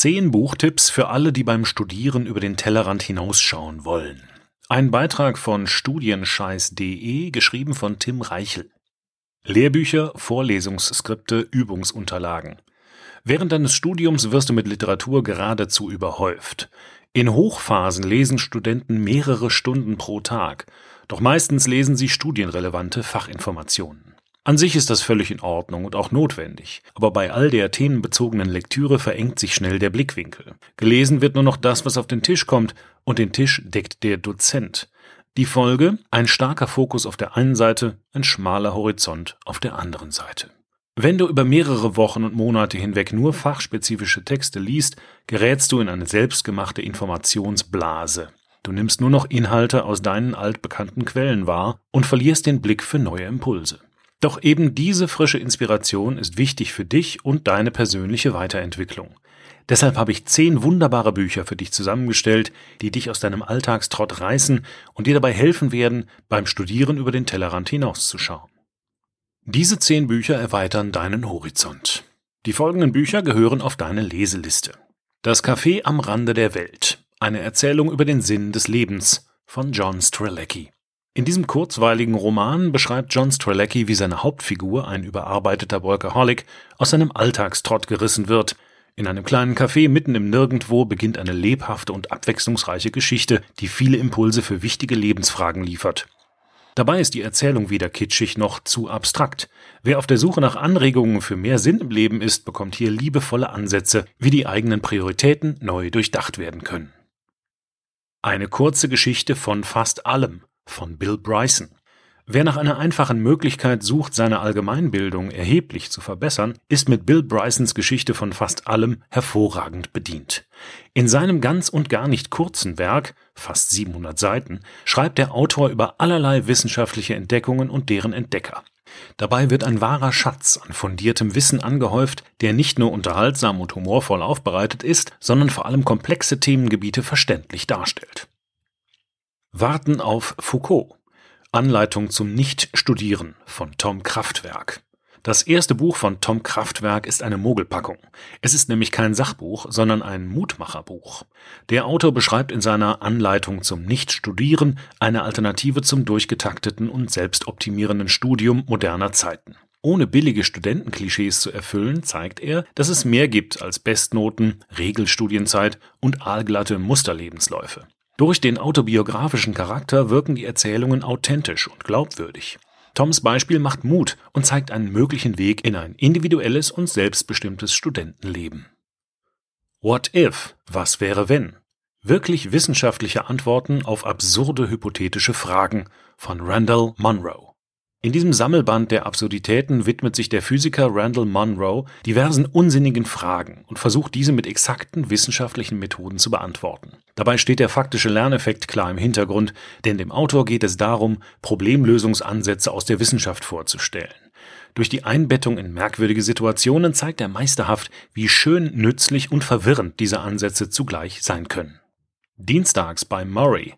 Zehn Buchtipps für alle, die beim Studieren über den Tellerrand hinausschauen wollen. Ein Beitrag von studienscheiß.de, geschrieben von Tim Reichel. Lehrbücher, Vorlesungsskripte, Übungsunterlagen. Während deines Studiums wirst du mit Literatur geradezu überhäuft. In Hochphasen lesen Studenten mehrere Stunden pro Tag, doch meistens lesen sie studienrelevante Fachinformationen. An sich ist das völlig in Ordnung und auch notwendig, aber bei all der themenbezogenen Lektüre verengt sich schnell der Blickwinkel. Gelesen wird nur noch das, was auf den Tisch kommt, und den Tisch deckt der Dozent. Die Folge ein starker Fokus auf der einen Seite, ein schmaler Horizont auf der anderen Seite. Wenn du über mehrere Wochen und Monate hinweg nur fachspezifische Texte liest, gerätst du in eine selbstgemachte Informationsblase. Du nimmst nur noch Inhalte aus deinen altbekannten Quellen wahr und verlierst den Blick für neue Impulse. Doch eben diese frische Inspiration ist wichtig für dich und deine persönliche Weiterentwicklung. Deshalb habe ich zehn wunderbare Bücher für dich zusammengestellt, die dich aus deinem Alltagstrott reißen und dir dabei helfen werden, beim Studieren über den Tellerrand hinauszuschauen. Diese zehn Bücher erweitern deinen Horizont. Die folgenden Bücher gehören auf deine Leseliste. Das Café am Rande der Welt. Eine Erzählung über den Sinn des Lebens von John Strelecki. In diesem kurzweiligen Roman beschreibt John Strelecki, wie seine Hauptfigur, ein überarbeiteter Workaholic, aus seinem Alltagstrott gerissen wird. In einem kleinen Café mitten im Nirgendwo beginnt eine lebhafte und abwechslungsreiche Geschichte, die viele Impulse für wichtige Lebensfragen liefert. Dabei ist die Erzählung weder kitschig noch zu abstrakt. Wer auf der Suche nach Anregungen für mehr Sinn im Leben ist, bekommt hier liebevolle Ansätze, wie die eigenen Prioritäten neu durchdacht werden können. Eine kurze Geschichte von fast allem von Bill Bryson. Wer nach einer einfachen Möglichkeit sucht, seine Allgemeinbildung erheblich zu verbessern, ist mit Bill Brysons Geschichte von fast allem hervorragend bedient. In seinem ganz und gar nicht kurzen Werk, fast 700 Seiten, schreibt der Autor über allerlei wissenschaftliche Entdeckungen und deren Entdecker. Dabei wird ein wahrer Schatz an fundiertem Wissen angehäuft, der nicht nur unterhaltsam und humorvoll aufbereitet ist, sondern vor allem komplexe Themengebiete verständlich darstellt. Warten auf Foucault. Anleitung zum Nicht-Studieren von Tom Kraftwerk. Das erste Buch von Tom Kraftwerk ist eine Mogelpackung. Es ist nämlich kein Sachbuch, sondern ein Mutmacherbuch. Der Autor beschreibt in seiner Anleitung zum Nicht-Studieren eine Alternative zum durchgetakteten und selbstoptimierenden Studium moderner Zeiten. Ohne billige Studentenklischees zu erfüllen, zeigt er, dass es mehr gibt als Bestnoten, Regelstudienzeit und aalglatte Musterlebensläufe. Durch den autobiografischen Charakter wirken die Erzählungen authentisch und glaubwürdig. Toms Beispiel macht Mut und zeigt einen möglichen Weg in ein individuelles und selbstbestimmtes Studentenleben. What if? Was wäre wenn? Wirklich wissenschaftliche Antworten auf absurde hypothetische Fragen von Randall Munro. In diesem Sammelband der Absurditäten widmet sich der Physiker Randall Munro diversen unsinnigen Fragen und versucht diese mit exakten wissenschaftlichen Methoden zu beantworten. Dabei steht der faktische Lerneffekt klar im Hintergrund, denn dem Autor geht es darum, Problemlösungsansätze aus der Wissenschaft vorzustellen. Durch die Einbettung in merkwürdige Situationen zeigt er meisterhaft, wie schön, nützlich und verwirrend diese Ansätze zugleich sein können. Dienstags bei Murray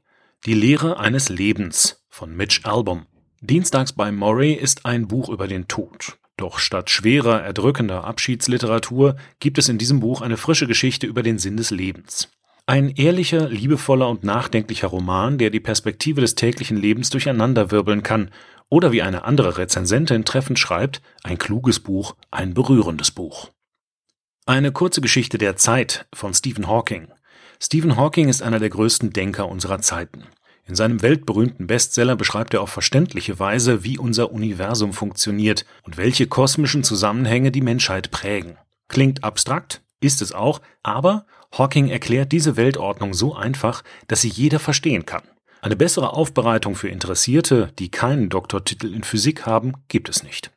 Die Lehre eines Lebens von Mitch Album Dienstags bei Murray ist ein Buch über den Tod. Doch statt schwerer, erdrückender Abschiedsliteratur gibt es in diesem Buch eine frische Geschichte über den Sinn des Lebens. Ein ehrlicher, liebevoller und nachdenklicher Roman, der die Perspektive des täglichen Lebens durcheinanderwirbeln kann, oder wie eine andere Rezensentin treffend schreibt, ein kluges Buch, ein berührendes Buch. Eine kurze Geschichte der Zeit von Stephen Hawking. Stephen Hawking ist einer der größten Denker unserer Zeiten. In seinem weltberühmten Bestseller beschreibt er auf verständliche Weise, wie unser Universum funktioniert und welche kosmischen Zusammenhänge die Menschheit prägen. Klingt abstrakt, ist es auch, aber Hawking erklärt diese Weltordnung so einfach, dass sie jeder verstehen kann. Eine bessere Aufbereitung für Interessierte, die keinen Doktortitel in Physik haben, gibt es nicht.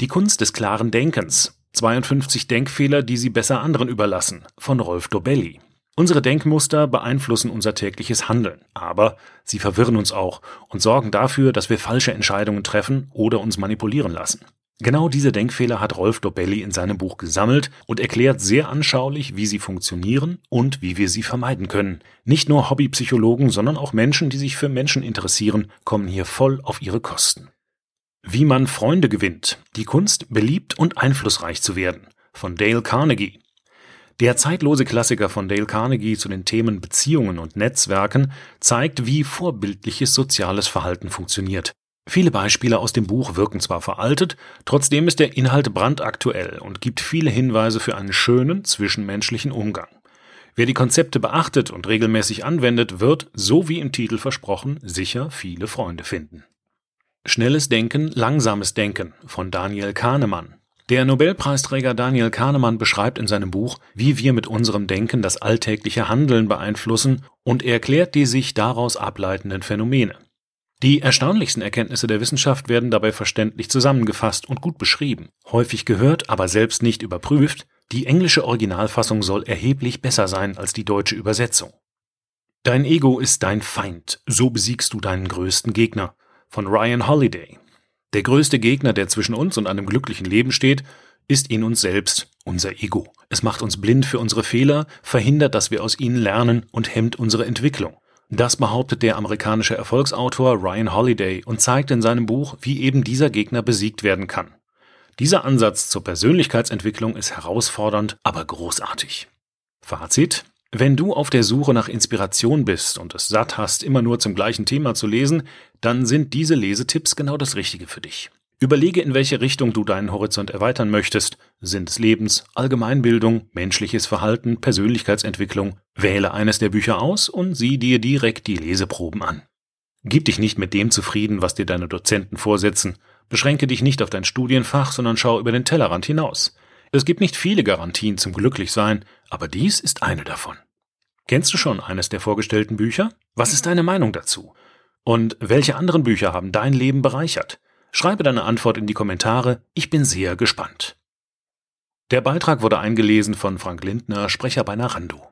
Die Kunst des klaren Denkens. 52 Denkfehler, die Sie besser anderen überlassen, von Rolf Dobelli. Unsere Denkmuster beeinflussen unser tägliches Handeln, aber sie verwirren uns auch und sorgen dafür, dass wir falsche Entscheidungen treffen oder uns manipulieren lassen. Genau diese Denkfehler hat Rolf Dobelli in seinem Buch gesammelt und erklärt sehr anschaulich, wie sie funktionieren und wie wir sie vermeiden können. Nicht nur Hobbypsychologen, sondern auch Menschen, die sich für Menschen interessieren, kommen hier voll auf ihre Kosten. Wie man Freunde gewinnt. Die Kunst, beliebt und einflussreich zu werden. Von Dale Carnegie. Der zeitlose Klassiker von Dale Carnegie zu den Themen Beziehungen und Netzwerken zeigt, wie vorbildliches soziales Verhalten funktioniert. Viele Beispiele aus dem Buch wirken zwar veraltet, trotzdem ist der Inhalt brandaktuell und gibt viele Hinweise für einen schönen zwischenmenschlichen Umgang. Wer die Konzepte beachtet und regelmäßig anwendet, wird, so wie im Titel versprochen, sicher viele Freunde finden. Schnelles Denken, langsames Denken von Daniel Kahnemann. Der Nobelpreisträger Daniel Kahnemann beschreibt in seinem Buch, wie wir mit unserem Denken das alltägliche Handeln beeinflussen und erklärt die sich daraus ableitenden Phänomene. Die erstaunlichsten Erkenntnisse der Wissenschaft werden dabei verständlich zusammengefasst und gut beschrieben. Häufig gehört, aber selbst nicht überprüft, die englische Originalfassung soll erheblich besser sein als die deutsche Übersetzung. Dein Ego ist dein Feind, so besiegst du deinen größten Gegner. Von Ryan Holiday. Der größte Gegner, der zwischen uns und einem glücklichen Leben steht, ist in uns selbst, unser Ego. Es macht uns blind für unsere Fehler, verhindert, dass wir aus ihnen lernen und hemmt unsere Entwicklung. Das behauptet der amerikanische Erfolgsautor Ryan Holiday und zeigt in seinem Buch, wie eben dieser Gegner besiegt werden kann. Dieser Ansatz zur Persönlichkeitsentwicklung ist herausfordernd, aber großartig. Fazit. Wenn du auf der Suche nach Inspiration bist und es satt hast, immer nur zum gleichen Thema zu lesen, dann sind diese Lesetipps genau das Richtige für dich. Überlege, in welche Richtung du deinen Horizont erweitern möchtest. Sinn des Lebens, Allgemeinbildung, menschliches Verhalten, Persönlichkeitsentwicklung. Wähle eines der Bücher aus und sieh dir direkt die Leseproben an. Gib dich nicht mit dem zufrieden, was dir deine Dozenten vorsetzen. Beschränke dich nicht auf dein Studienfach, sondern schau über den Tellerrand hinaus. Es gibt nicht viele Garantien zum Glücklichsein, aber dies ist eine davon. Kennst du schon eines der vorgestellten Bücher? Was ist deine Meinung dazu? Und welche anderen Bücher haben dein Leben bereichert? Schreibe deine Antwort in die Kommentare, ich bin sehr gespannt. Der Beitrag wurde eingelesen von Frank Lindner, Sprecher bei Narando.